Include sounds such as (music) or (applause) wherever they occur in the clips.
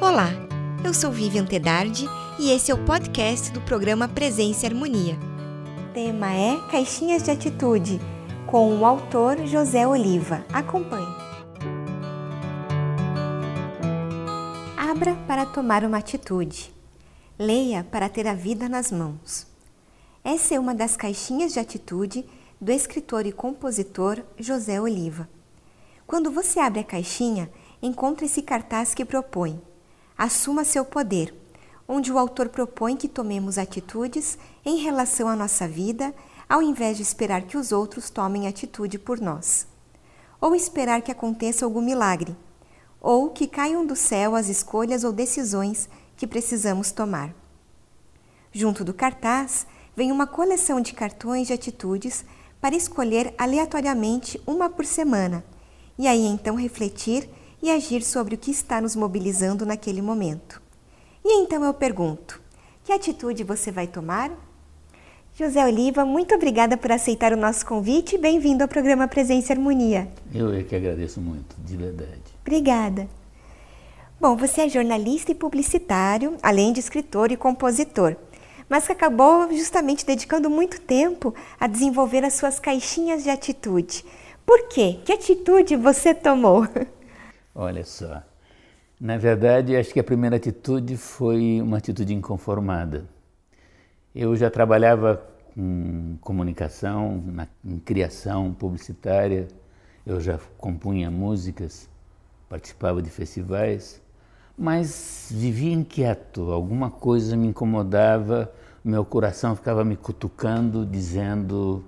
Olá, eu sou Vivian Tedardi e esse é o podcast do programa Presença e Harmonia. O tema é Caixinhas de Atitude, com o autor José Oliva. Acompanhe. Abra para tomar uma atitude. Leia para ter a vida nas mãos. Essa é uma das caixinhas de atitude do escritor e compositor José Oliva. Quando você abre a caixinha, encontra esse cartaz que propõe: Assuma seu poder, onde o autor propõe que tomemos atitudes em relação à nossa vida, ao invés de esperar que os outros tomem atitude por nós, ou esperar que aconteça algum milagre, ou que caiam do céu as escolhas ou decisões que precisamos tomar. Junto do cartaz vem uma coleção de cartões de atitudes para escolher aleatoriamente uma por semana e aí então refletir e agir sobre o que está nos mobilizando naquele momento. E então eu pergunto: que atitude você vai tomar? José Oliva, muito obrigada por aceitar o nosso convite e bem-vindo ao programa Presença e Harmonia. Eu é que agradeço muito, de verdade. Obrigada. Bom, você é jornalista e publicitário, além de escritor e compositor, mas que acabou justamente dedicando muito tempo a desenvolver as suas caixinhas de atitude. Por quê? Que atitude você tomou? (laughs) Olha só. Na verdade, acho que a primeira atitude foi uma atitude inconformada. Eu já trabalhava com comunicação, na, em criação publicitária, eu já compunha músicas, participava de festivais, mas vivia inquieto, alguma coisa me incomodava, meu coração ficava me cutucando, dizendo: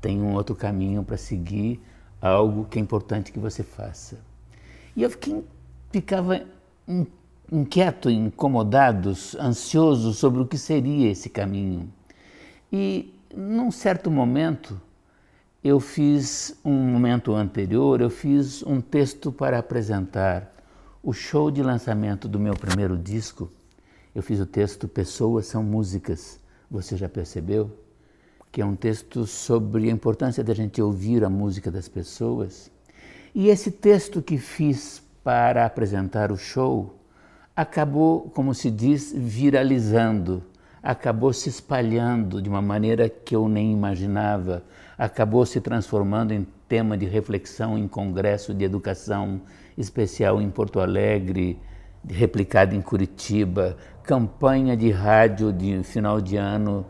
tem um outro caminho para seguir, algo que é importante que você faça. E eu fiquei, ficava inquieto, incomodado, ansioso sobre o que seria esse caminho. E num certo momento, eu fiz um momento anterior, eu fiz um texto para apresentar o show de lançamento do meu primeiro disco, eu fiz o texto Pessoas são Músicas. Você já percebeu? Que é um texto sobre a importância da gente ouvir a música das pessoas. E esse texto que fiz para apresentar o show acabou, como se diz, viralizando, acabou se espalhando de uma maneira que eu nem imaginava, acabou se transformando em tema de reflexão em congresso de educação especial em Porto Alegre, replicado em Curitiba, campanha de rádio de final de ano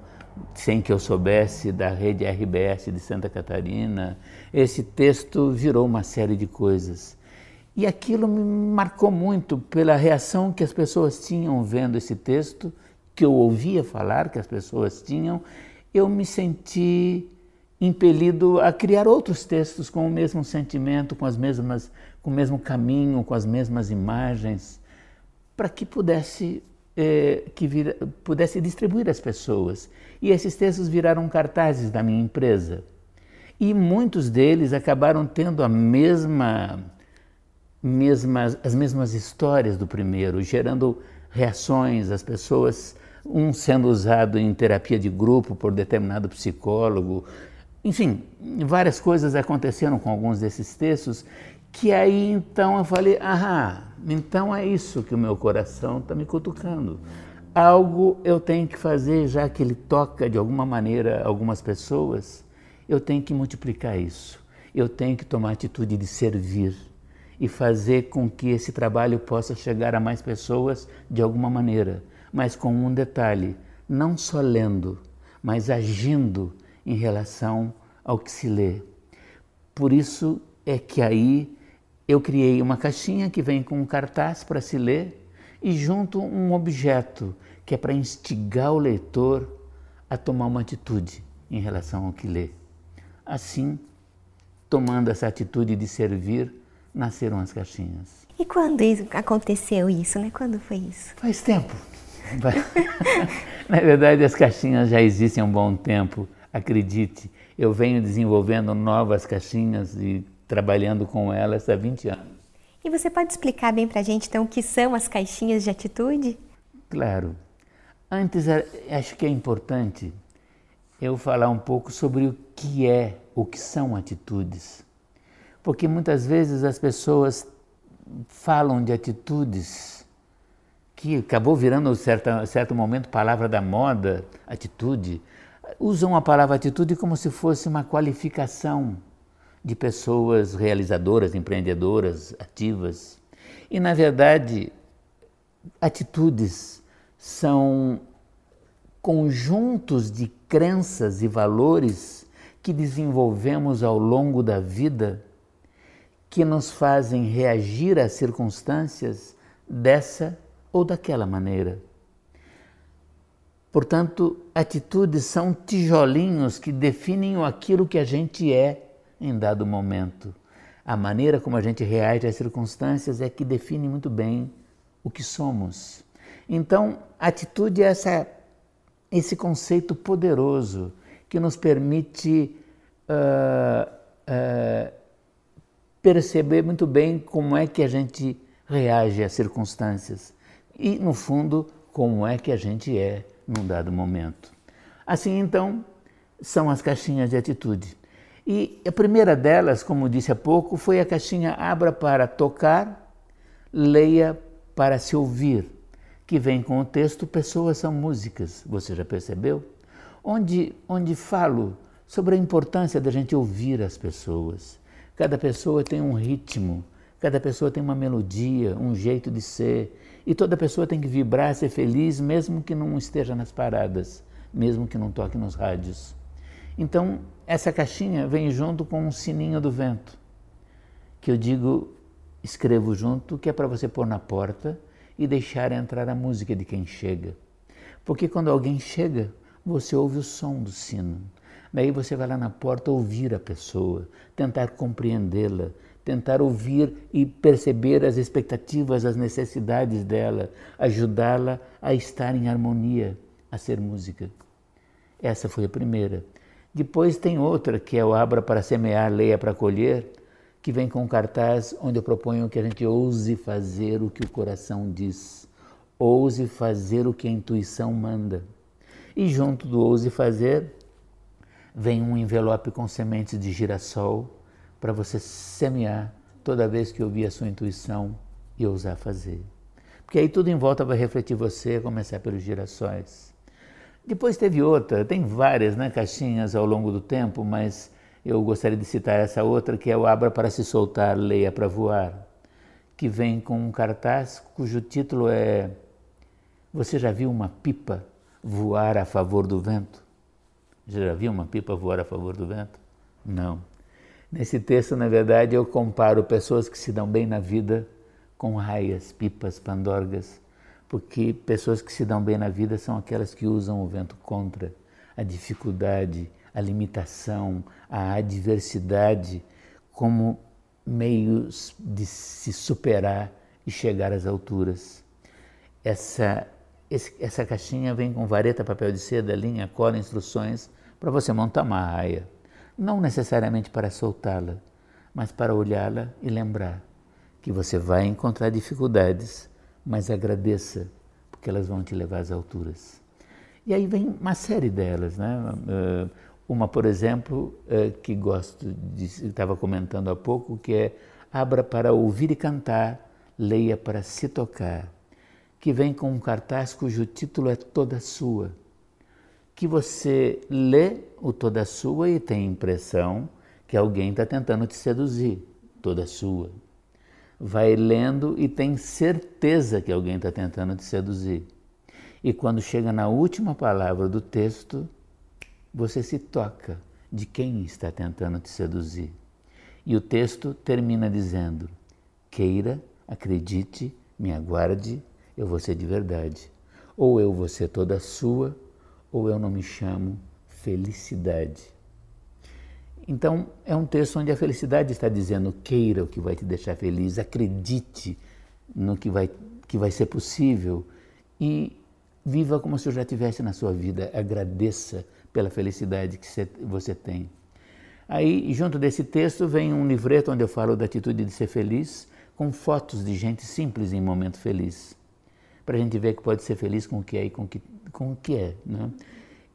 sem que eu soubesse da rede RBS de Santa Catarina. Esse texto virou uma série de coisas. E aquilo me marcou muito pela reação que as pessoas tinham vendo esse texto, que eu ouvia falar que as pessoas tinham. Eu me senti impelido a criar outros textos com o mesmo sentimento, com as mesmas, com o mesmo caminho, com as mesmas imagens, para que pudesse é, que pudesse distribuir às pessoas. E esses textos viraram cartazes da minha empresa. E muitos deles acabaram tendo a mesma, mesmas, as mesmas histórias do primeiro, gerando reações, as pessoas, um sendo usado em terapia de grupo por determinado psicólogo, enfim, várias coisas aconteceram com alguns desses textos que aí então eu falei, ah, então é isso que o meu coração está me cutucando. Algo eu tenho que fazer, já que ele toca de alguma maneira algumas pessoas, eu tenho que multiplicar isso. Eu tenho que tomar atitude de servir e fazer com que esse trabalho possa chegar a mais pessoas de alguma maneira, mas com um detalhe: não só lendo, mas agindo em relação ao que se lê. Por isso é que aí eu criei uma caixinha que vem com um cartaz para se ler e junto um objeto que é para instigar o leitor a tomar uma atitude em relação ao que lê. Assim, tomando essa atitude de servir, nasceram as caixinhas. E quando aconteceu isso, né? Quando foi isso? Faz tempo. (laughs) Na verdade, as caixinhas já existem há um bom tempo, acredite. Eu venho desenvolvendo novas caixinhas e trabalhando com elas há 20 anos. E você pode explicar bem para a gente, então, o que são as caixinhas de atitude? Claro. Antes, acho que é importante eu falar um pouco sobre o que é, o que são atitudes. Porque muitas vezes as pessoas falam de atitudes que acabou virando certo, certo momento palavra da moda, atitude, usam a palavra atitude como se fosse uma qualificação de pessoas realizadoras, empreendedoras, ativas. E, na verdade, atitudes são conjuntos de crenças e valores que desenvolvemos ao longo da vida que nos fazem reagir às circunstâncias dessa ou daquela maneira. Portanto, atitudes são tijolinhos que definem aquilo que a gente é em dado momento. A maneira como a gente reage às circunstâncias é que define muito bem o que somos. Então, atitude é essa, esse conceito poderoso que nos permite uh, uh, perceber muito bem como é que a gente reage às circunstâncias e, no fundo, como é que a gente é num dado momento. Assim, então, são as caixinhas de atitude. E a primeira delas, como disse há pouco, foi a caixinha Abra para tocar, leia para se ouvir, que vem com o texto Pessoas são músicas, você já percebeu? Onde, onde falo sobre a importância da gente ouvir as pessoas. Cada pessoa tem um ritmo, cada pessoa tem uma melodia, um jeito de ser, e toda pessoa tem que vibrar, ser feliz, mesmo que não esteja nas paradas, mesmo que não toque nos rádios. Então, essa caixinha vem junto com um sininho do vento, que eu digo, escrevo junto, que é para você pôr na porta e deixar entrar a música de quem chega. Porque quando alguém chega, você ouve o som do sino. Daí você vai lá na porta ouvir a pessoa, tentar compreendê-la, tentar ouvir e perceber as expectativas, as necessidades dela, ajudá-la a estar em harmonia, a ser música. Essa foi a primeira. Depois tem outra, que é o Abra para semear, leia para colher, que vem com um cartaz onde eu proponho que a gente ouse fazer o que o coração diz, ouse fazer o que a intuição manda. E junto do ouse fazer, vem um envelope com sementes de girassol para você semear toda vez que ouvir a sua intuição e ousar fazer. Porque aí tudo em volta vai refletir você, começar pelos girassóis. Depois teve outra, tem várias né, caixinhas ao longo do tempo, mas eu gostaria de citar essa outra, que é o Abra para se soltar, leia para voar, que vem com um cartaz cujo título é Você já viu uma pipa voar a favor do vento? Já viu uma pipa voar a favor do vento? Não. Nesse texto, na verdade, eu comparo pessoas que se dão bem na vida com raias, pipas, pandorgas, porque pessoas que se dão bem na vida são aquelas que usam o vento contra a dificuldade, a limitação, a adversidade como meios de se superar e chegar às alturas. Essa, essa caixinha vem com vareta, papel de seda, linha, cola, instruções para você montar uma raia. Não necessariamente para soltá-la, mas para olhá-la e lembrar que você vai encontrar dificuldades mas agradeça, porque elas vão te levar às alturas. E aí vem uma série delas, né? Uma, por exemplo, eh, que gosto de, estava comentando há pouco, que é abra para ouvir e cantar, leia para se tocar, que vem com um cartaz cujo título é Toda Sua, que você lê o Toda Sua e tem a impressão que alguém está tentando te seduzir, toda sua vai lendo e tem certeza que alguém está tentando te seduzir. E quando chega na última palavra do texto, você se toca de quem está tentando te seduzir. E o texto termina dizendo: queira, acredite, me aguarde, eu vou ser de verdade. Ou eu vou ser toda sua, ou eu não me chamo felicidade. Então, é um texto onde a felicidade está dizendo: queira o que vai te deixar feliz, acredite no que vai, que vai ser possível e viva como se eu já tivesse na sua vida. Agradeça pela felicidade que você tem. Aí, junto desse texto, vem um livreto onde eu falo da atitude de ser feliz, com fotos de gente simples em momento feliz, para a gente ver que pode ser feliz com o que é e com que, com o que é. Né?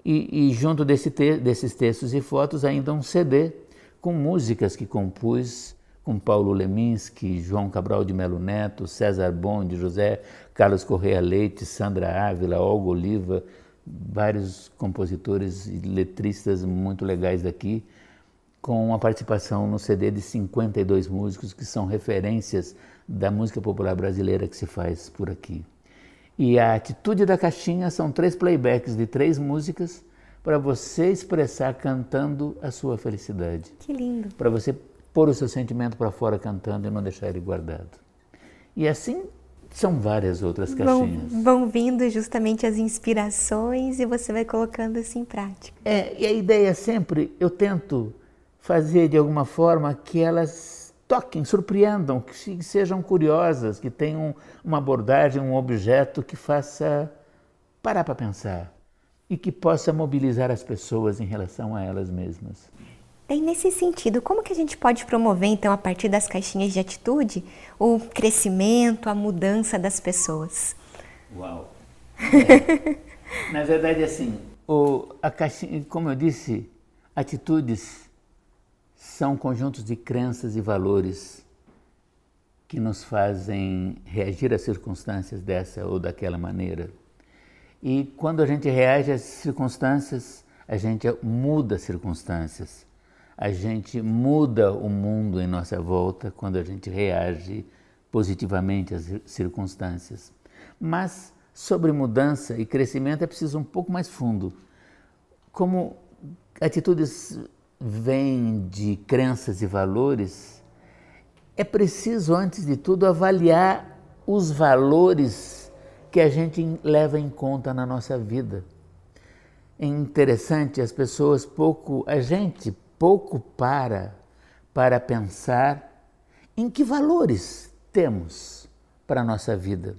E, e junto desse te, desses textos e fotos, ainda um CD com músicas que compus com Paulo Leminski, João Cabral de Melo Neto, César Bonde, José Carlos Correia Leite, Sandra Ávila, Olga Oliva, vários compositores e letristas muito legais daqui, com uma participação no CD de 52 músicos que são referências da música popular brasileira que se faz por aqui. E a atitude da caixinha são três playbacks de três músicas para você expressar cantando a sua felicidade. Que lindo. Para você pôr o seu sentimento para fora cantando e não deixar ele guardado. E assim são várias outras caixinhas. Vão, vão vindo justamente as inspirações e você vai colocando isso em prática. É, e a ideia é sempre, eu tento fazer de alguma forma que elas toquem, surpreendam, que sejam curiosas, que tenham uma abordagem, um objeto que faça parar para pensar e que possa mobilizar as pessoas em relação a elas mesmas. E nesse sentido, como que a gente pode promover, então, a partir das caixinhas de atitude, o crescimento, a mudança das pessoas? Uau! É. (laughs) Na verdade, assim, o, a caixinha, como eu disse, atitudes são conjuntos de crenças e valores que nos fazem reagir às circunstâncias dessa ou daquela maneira. E quando a gente reage às circunstâncias, a gente muda as circunstâncias. A gente muda o mundo em nossa volta quando a gente reage positivamente às circunstâncias. Mas sobre mudança e crescimento é preciso um pouco mais fundo. Como atitudes vêm de crenças e valores, é preciso, antes de tudo, avaliar os valores que a gente leva em conta na nossa vida. É interessante, as pessoas pouco, a gente pouco para para pensar em que valores temos para a nossa vida.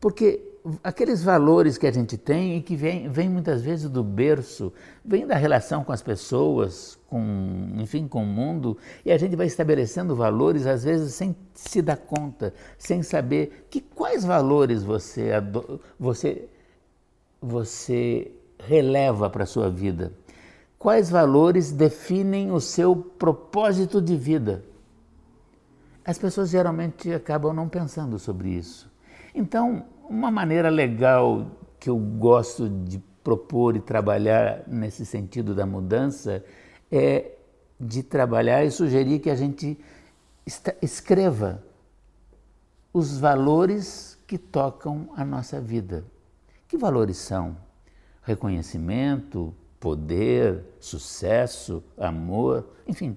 Porque aqueles valores que a gente tem e que vem, vem muitas vezes do berço, vem da relação com as pessoas, com, enfim, com o mundo, e a gente vai estabelecendo valores, às vezes sem se dar conta, sem saber que quais valores você, você, você releva para a sua vida. Quais valores definem o seu propósito de vida? As pessoas geralmente acabam não pensando sobre isso. Então, uma maneira legal que eu gosto de propor e trabalhar nesse sentido da mudança é de trabalhar e sugerir que a gente escreva os valores que tocam a nossa vida. Que valores são? Reconhecimento, poder, sucesso, amor, enfim,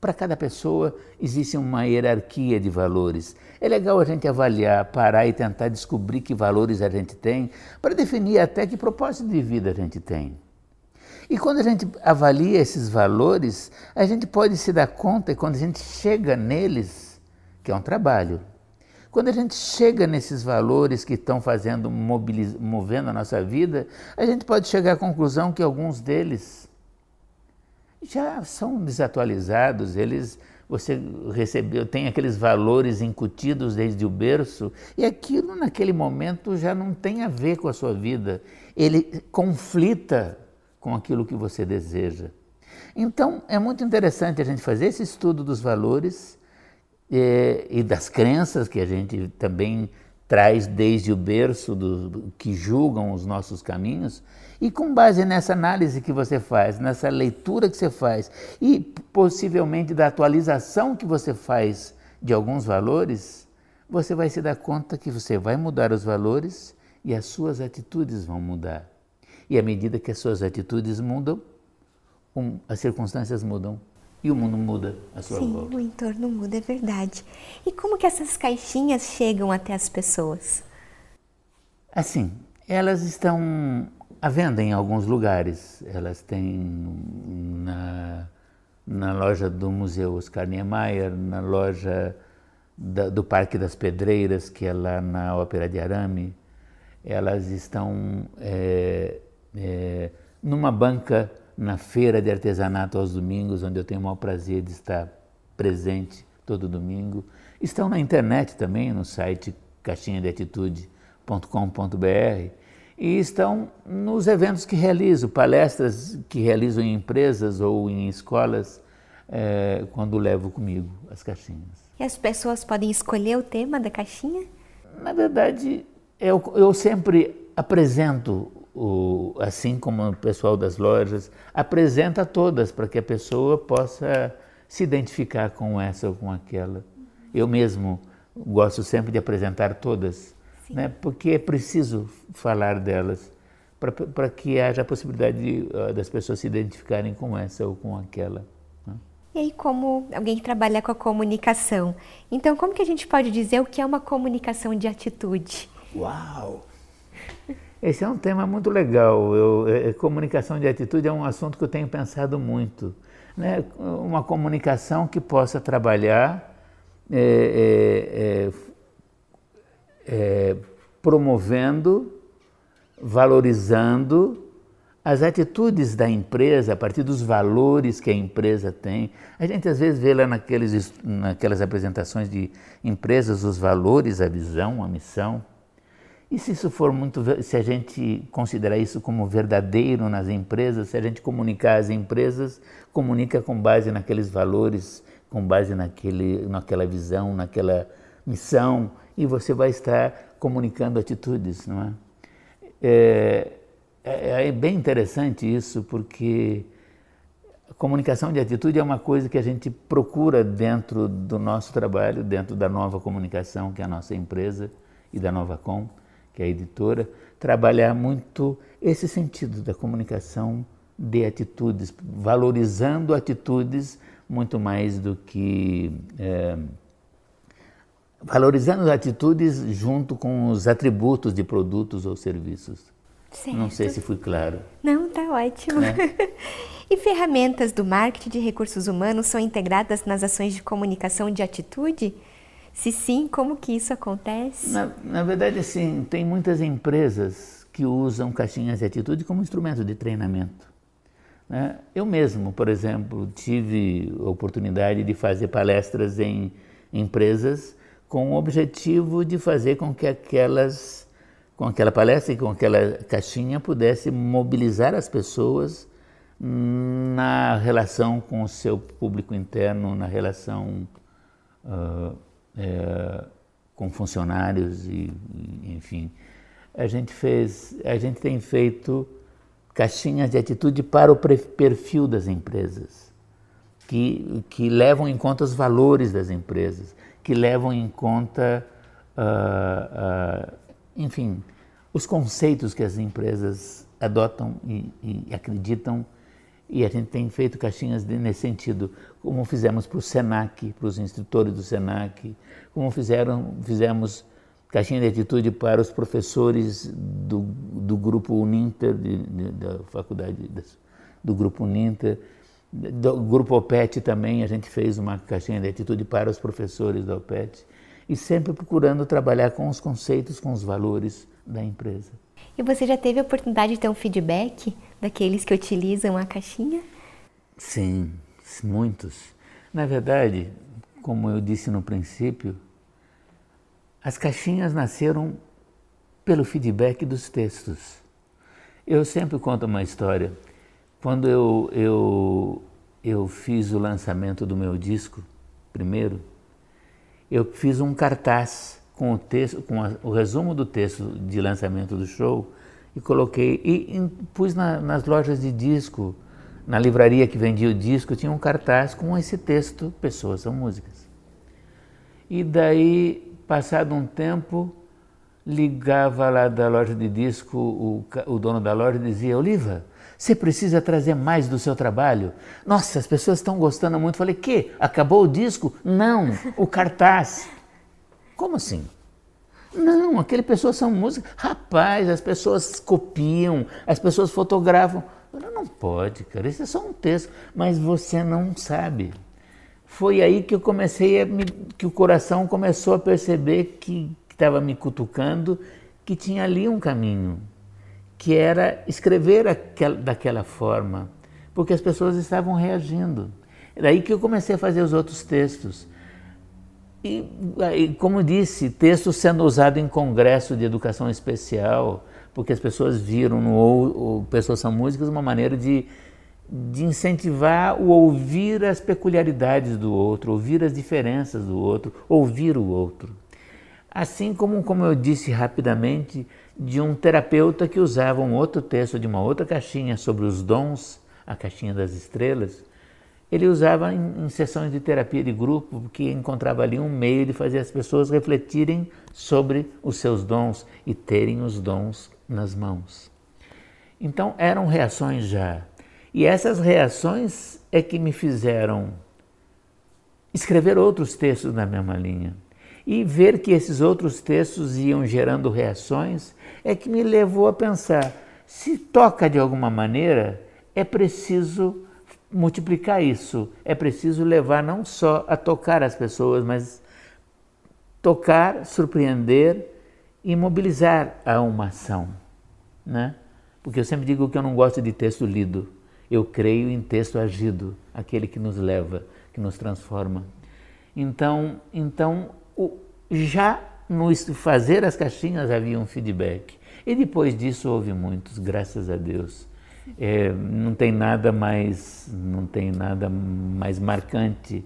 para cada pessoa existe uma hierarquia de valores. É legal a gente avaliar, parar e tentar descobrir que valores a gente tem, para definir até que propósito de vida a gente tem. E quando a gente avalia esses valores, a gente pode se dar conta, quando a gente chega neles, que é um trabalho, quando a gente chega nesses valores que estão fazendo, movendo a nossa vida, a gente pode chegar à conclusão que alguns deles já são desatualizados, eles você recebeu, tem aqueles valores incutidos desde o berço, e aquilo naquele momento já não tem a ver com a sua vida. Ele conflita com aquilo que você deseja. Então, é muito interessante a gente fazer esse estudo dos valores eh, e das crenças que a gente também traz desde o berço do, que julgam os nossos caminhos e com base nessa análise que você faz, nessa leitura que você faz e possivelmente da atualização que você faz de alguns valores, você vai se dar conta que você vai mudar os valores e as suas atitudes vão mudar. E à medida que as suas atitudes mudam, um, as circunstâncias mudam e o mundo muda a sua Sim, volta. o entorno muda, é verdade. E como que essas caixinhas chegam até as pessoas? Assim, elas estão à venda em alguns lugares. Elas têm na, na loja do Museu Oscar Niemeyer, na loja da, do Parque das Pedreiras, que é lá na Ópera de Arame. Elas estão é, é, numa banca na feira de artesanato aos domingos, onde eu tenho o maior prazer de estar presente todo domingo. Estão na internet também, no site caixinhadeatitude.com.br e estão nos eventos que realizo, palestras que realizo em empresas ou em escolas é, quando levo comigo as caixinhas. E as pessoas podem escolher o tema da caixinha? Na verdade, eu, eu sempre apresento, o, assim como o pessoal das lojas, apresenta todas para que a pessoa possa se identificar com essa ou com aquela. Eu mesmo gosto sempre de apresentar todas, né, porque é preciso falar delas para que haja a possibilidade de, uh, das pessoas se identificarem com essa ou com aquela. Né? E aí, como alguém que trabalha com a comunicação, então como que a gente pode dizer o que é uma comunicação de atitude? Uau! Esse é um tema muito legal. Eu, é, é, comunicação de atitude é um assunto que eu tenho pensado muito. Né? Uma comunicação que possa trabalhar é, é, é, é promovendo valorizando as atitudes da empresa a partir dos valores que a empresa tem. A gente às vezes vê lá naqueles, naquelas apresentações de empresas os valores, a visão, a missão. E se isso for muito, se a gente considerar isso como verdadeiro nas empresas, se a gente comunicar as empresas, comunica com base naqueles valores, com base naquele, naquela visão, naquela missão, e você vai estar comunicando atitudes, não é? É, é, é, bem interessante isso, porque a comunicação de atitude é uma coisa que a gente procura dentro do nosso trabalho, dentro da nova comunicação, que é a nossa empresa, e da Nova Com, que é a editora, trabalhar muito esse sentido da comunicação de atitudes, valorizando atitudes muito mais do que. É, valorizando as atitudes junto com os atributos de produtos ou serviços. Certo. Não sei se fui claro. Não, tá ótimo. Né? (laughs) e ferramentas do marketing de recursos humanos são integradas nas ações de comunicação de atitude? Se sim, como que isso acontece? Na, na verdade, sim, tem muitas empresas que usam caixinhas de atitude como instrumento de treinamento. Né? Eu mesmo, por exemplo, tive a oportunidade de fazer palestras em empresas com o objetivo de fazer com que aquelas, com aquela palestra e com aquela caixinha pudesse mobilizar as pessoas na relação com o seu público interno, na relação uh, é, com funcionários e, enfim. A gente fez, a gente tem feito caixinhas de atitude para o perfil das empresas, que, que levam em conta os valores das empresas que levam em conta, uh, uh, enfim, os conceitos que as empresas adotam e, e, acreditam. E a gente tem feito caixinhas nesse sentido, como fizemos para o SENAC, para os instrutores do SENAC, como fizeram, fizemos caixinha de atitude para os professores do, do grupo Uninter, de, de, da faculdade, do grupo Uninter do grupo OPET também a gente fez uma caixinha de atitude para os professores da OPET e sempre procurando trabalhar com os conceitos, com os valores da empresa. E você já teve a oportunidade de ter um feedback daqueles que utilizam a caixinha? Sim, muitos. Na verdade, como eu disse no princípio, as caixinhas nasceram pelo feedback dos textos. Eu sempre conto uma história. Quando eu, eu, eu fiz o lançamento do meu disco, primeiro, eu fiz um cartaz com o texto, com a, o resumo do texto de lançamento do show e coloquei e, e pus na, nas lojas de disco, na livraria que vendia o disco, tinha um cartaz com esse texto, pessoas são músicas. E daí, passado um tempo, ligava lá da loja de disco, o, o dono da loja dizia, Oliva, você precisa trazer mais do seu trabalho. Nossa, as pessoas estão gostando muito. Falei, que? Acabou o disco? Não, o cartaz. Como assim? Não, aquele pessoas são músicas. Rapaz, as pessoas copiam, as pessoas fotografam. Não pode, cara, isso é só um texto. Mas você não sabe. Foi aí que eu comecei me, que o coração começou a perceber que estava me cutucando, que tinha ali um caminho que era escrever aquel, daquela forma, porque as pessoas estavam reagindo. Daí que eu comecei a fazer os outros textos. E, como disse, textos sendo usado em congresso de educação especial, porque as pessoas viram no ou, Pessoas São Músicas uma maneira de, de incentivar o ouvir as peculiaridades do outro, ouvir as diferenças do outro, ouvir o outro. Assim como, como eu disse rapidamente, de um terapeuta que usava um outro texto de uma outra caixinha sobre os dons, a caixinha das estrelas, ele usava em, em sessões de terapia de grupo, porque encontrava ali um meio de fazer as pessoas refletirem sobre os seus dons e terem os dons nas mãos. Então eram reações já e essas reações é que me fizeram escrever outros textos na mesma linha. E ver que esses outros textos iam gerando reações é que me levou a pensar: se toca de alguma maneira, é preciso multiplicar isso, é preciso levar não só a tocar as pessoas, mas tocar, surpreender e mobilizar a uma ação. Né? Porque eu sempre digo que eu não gosto de texto lido. Eu creio em texto agido, aquele que nos leva, que nos transforma. Então, então o, já no fazer as caixinhas havia um feedback. E depois disso houve muitos, graças a Deus. É, não tem nada mais, não tem nada mais marcante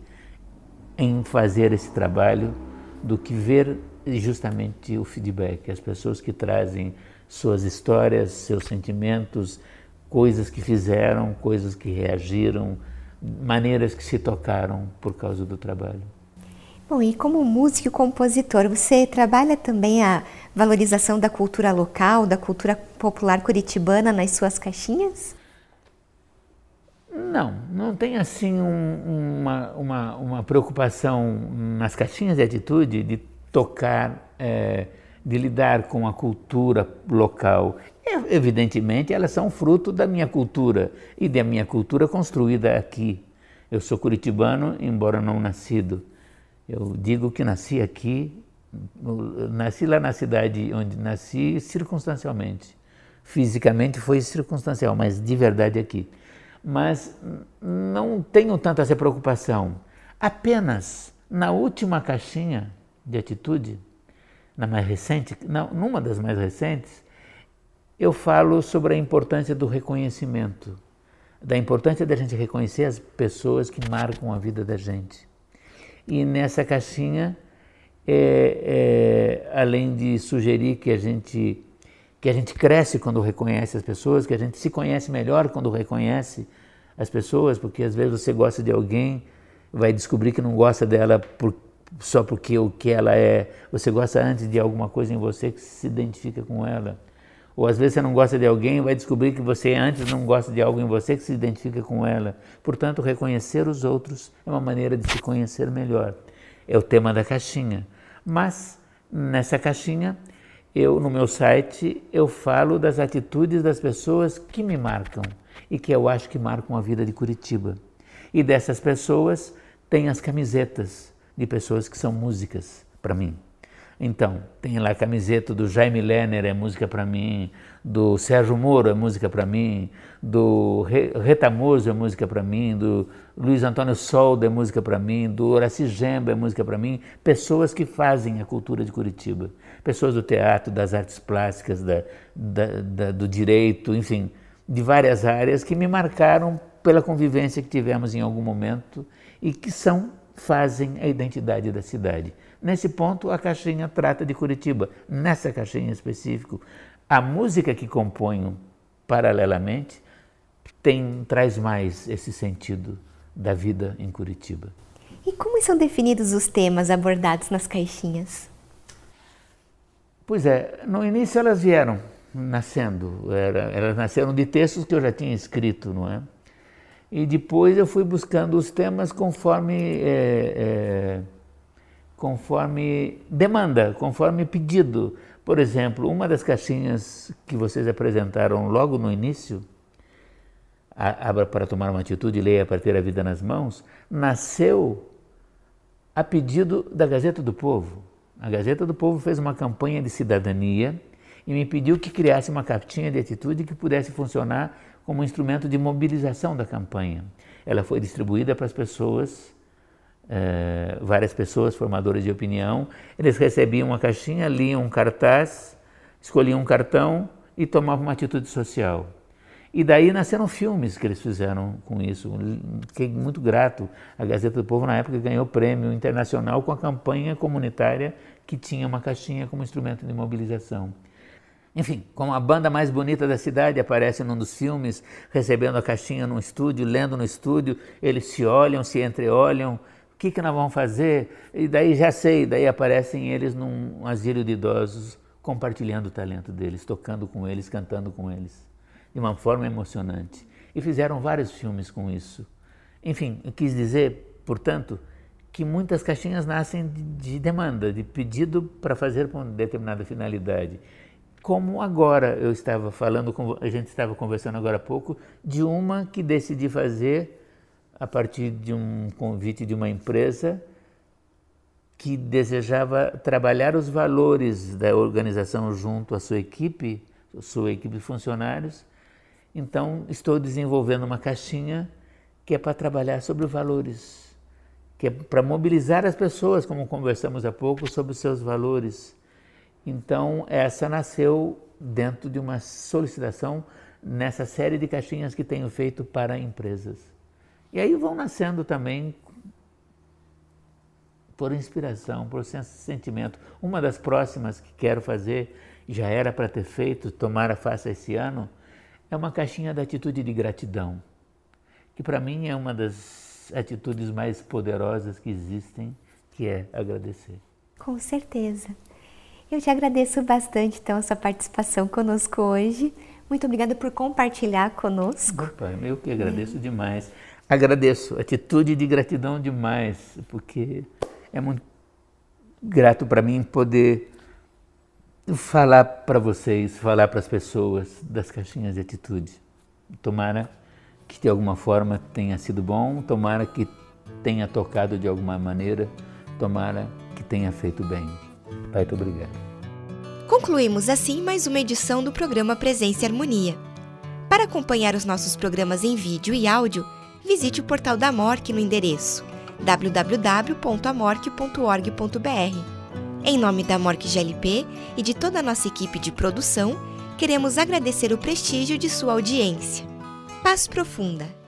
em fazer esse trabalho do que ver justamente o feedback, as pessoas que trazem suas histórias, seus sentimentos, coisas que fizeram, coisas que reagiram, maneiras que se tocaram por causa do trabalho. Bom, e como músico e compositor, você trabalha também a valorização da cultura local, da cultura popular curitibana nas suas caixinhas? Não, não tem assim um, uma, uma, uma, preocupação nas caixinhas de atitude de tocar, é, de lidar com a cultura local. Evidentemente, elas são fruto da minha cultura e da minha cultura construída aqui. Eu sou curitibano, embora não nascido. Eu digo que nasci aqui, nasci lá na cidade onde nasci circunstancialmente. Fisicamente foi circunstancial, mas de verdade aqui. Mas não tenho tanta essa preocupação. Apenas na última caixinha de atitude, na mais recente, não, numa das mais recentes, eu falo sobre a importância do reconhecimento, da importância da gente reconhecer as pessoas que marcam a vida da gente. E nessa caixinha, é, é, além de sugerir que a gente que a gente cresce quando reconhece as pessoas, que a gente se conhece melhor quando reconhece as pessoas, porque às vezes você gosta de alguém, vai descobrir que não gosta dela por, só porque o que ela é, você gosta antes de alguma coisa em você que se identifica com ela. Ou às vezes você não gosta de alguém vai descobrir que você antes não gosta de algo em você que se identifica com ela. Portanto, reconhecer os outros é uma maneira de se conhecer melhor. É o tema da caixinha. Mas nessa caixinha, eu no meu site eu falo das atitudes das pessoas que me marcam e que eu acho que marcam a vida de Curitiba. E dessas pessoas tem as camisetas de pessoas que são músicas para mim. Então, tem lá a camiseta do Jaime Lerner, é música para mim, do Sérgio Moro é música para mim, do Retamoso é música para mim, do Luiz Antônio Solda é música para mim, do Horaci Gemba é música para mim, pessoas que fazem a cultura de Curitiba, pessoas do teatro, das artes plásticas, da, da, da, do direito, enfim, de várias áreas que me marcaram pela convivência que tivemos em algum momento e que são, fazem a identidade da cidade. Nesse ponto, a caixinha trata de Curitiba. Nessa caixinha em específico, a música que componho paralelamente tem, traz mais esse sentido da vida em Curitiba. E como são definidos os temas abordados nas caixinhas? Pois é, no início elas vieram nascendo, era, elas nasceram de textos que eu já tinha escrito, não é? E depois eu fui buscando os temas conforme é, é, conforme demanda, conforme pedido. Por exemplo, uma das caixinhas que vocês apresentaram logo no início, Abra para tomar uma atitude, leia para ter a vida nas mãos, nasceu a pedido da Gazeta do Povo. A Gazeta do Povo fez uma campanha de cidadania e me pediu que criasse uma cartinha de atitude que pudesse funcionar como um instrumento de mobilização da campanha. Ela foi distribuída para as pessoas é, várias pessoas, formadores de opinião, eles recebiam uma caixinha, liam um cartaz, escolhiam um cartão e tomavam uma atitude social. E daí nasceram filmes que eles fizeram com isso. Fiquei muito grato. A Gazeta do Povo, na época, ganhou prêmio internacional com a campanha comunitária que tinha uma caixinha como instrumento de mobilização. Enfim, como a banda mais bonita da cidade aparece num dos filmes, recebendo a caixinha no estúdio, lendo no estúdio, eles se olham, se entreolham, que, que nós vamos fazer? E daí já sei, daí aparecem eles num asilo de idosos, compartilhando o talento deles, tocando com eles, cantando com eles, de uma forma emocionante. E fizeram vários filmes com isso. Enfim, quis dizer, portanto, que muitas caixinhas nascem de, de demanda, de pedido para fazer com determinada finalidade. Como agora eu estava falando, a gente estava conversando agora há pouco, de uma que decidi fazer a partir de um convite de uma empresa que desejava trabalhar os valores da organização junto à sua equipe, sua equipe de funcionários. Então, estou desenvolvendo uma caixinha que é para trabalhar sobre valores, que é para mobilizar as pessoas, como conversamos há pouco, sobre os seus valores. Então, essa nasceu dentro de uma solicitação nessa série de caixinhas que tenho feito para empresas. E aí vão nascendo também por inspiração, por sentimento. Uma das próximas que quero fazer, já era para ter feito, tomara faça esse ano, é uma caixinha da atitude de gratidão, que para mim é uma das atitudes mais poderosas que existem, que é agradecer. Com certeza. Eu te agradeço bastante, então, a sua participação conosco hoje. Muito obrigada por compartilhar conosco. Opa, eu que agradeço é. demais. Agradeço, atitude de gratidão demais, porque é muito grato para mim poder falar para vocês, falar para as pessoas das caixinhas de atitude. Tomara que de alguma forma tenha sido bom, tomara que tenha tocado de alguma maneira, tomara que tenha feito bem. Pai, muito obrigado. Concluímos assim mais uma edição do programa Presença e Harmonia. Para acompanhar os nossos programas em vídeo e áudio, visite o portal da MORC no endereço www.amorc.org.br. Em nome da MORC GLP e de toda a nossa equipe de produção, queremos agradecer o prestígio de sua audiência. Paz profunda!